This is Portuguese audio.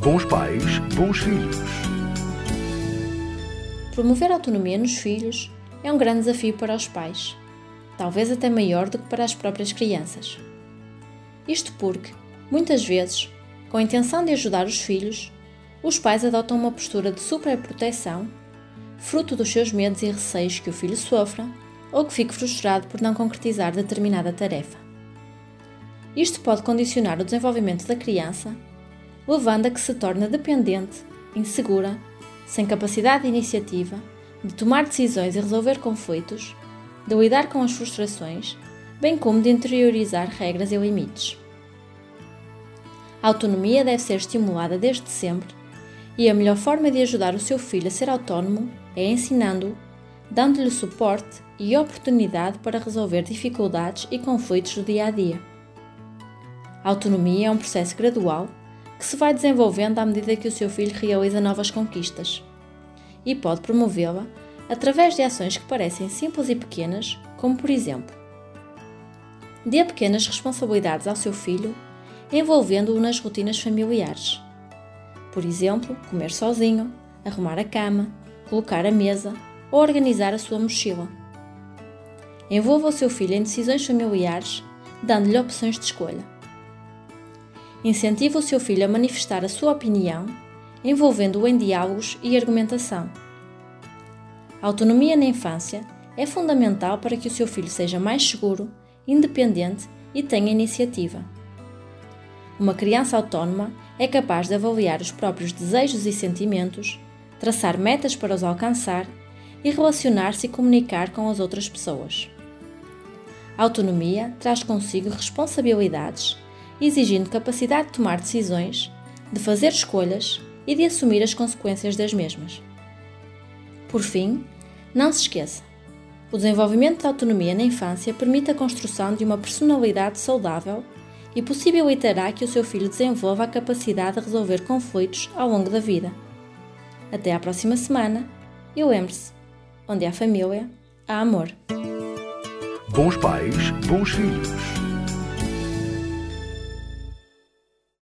Bons pais, bons filhos. Promover a autonomia nos filhos é um grande desafio para os pais, talvez até maior do que para as próprias crianças. Isto porque, muitas vezes, com a intenção de ajudar os filhos, os pais adotam uma postura de superproteção, fruto dos seus medos e receios que o filho sofra ou que fique frustrado por não concretizar determinada tarefa. Isto pode condicionar o desenvolvimento da criança, levando a que se torne dependente, insegura, sem capacidade de iniciativa, de tomar decisões e resolver conflitos, de lidar com as frustrações, bem como de interiorizar regras e limites. A autonomia deve ser estimulada desde sempre e a melhor forma de ajudar o seu filho a ser autónomo é ensinando-o, dando-lhe suporte e oportunidade para resolver dificuldades e conflitos do dia a dia. A autonomia é um processo gradual que se vai desenvolvendo à medida que o seu filho realiza novas conquistas e pode promovê-la através de ações que parecem simples e pequenas, como por exemplo, dê pequenas responsabilidades ao seu filho, envolvendo-o nas rotinas familiares. Por exemplo, comer sozinho, arrumar a cama, colocar a mesa ou organizar a sua mochila. Envolva o seu filho em decisões familiares, dando-lhe opções de escolha. Incentiva o seu filho a manifestar a sua opinião, envolvendo-o em diálogos e argumentação. A autonomia na infância é fundamental para que o seu filho seja mais seguro, independente e tenha iniciativa. Uma criança autónoma é capaz de avaliar os próprios desejos e sentimentos, traçar metas para os alcançar e relacionar-se e comunicar com as outras pessoas. A autonomia traz consigo responsabilidades, exigindo capacidade de tomar decisões, de fazer escolhas e de assumir as consequências das mesmas. Por fim, não se esqueça: o desenvolvimento da autonomia na infância permite a construção de uma personalidade saudável e possibilitará que o seu filho desenvolva a capacidade de resolver conflitos ao longo da vida. Até à próxima semana e lembre-se: onde há família, há amor. Bons pais, bons filhos.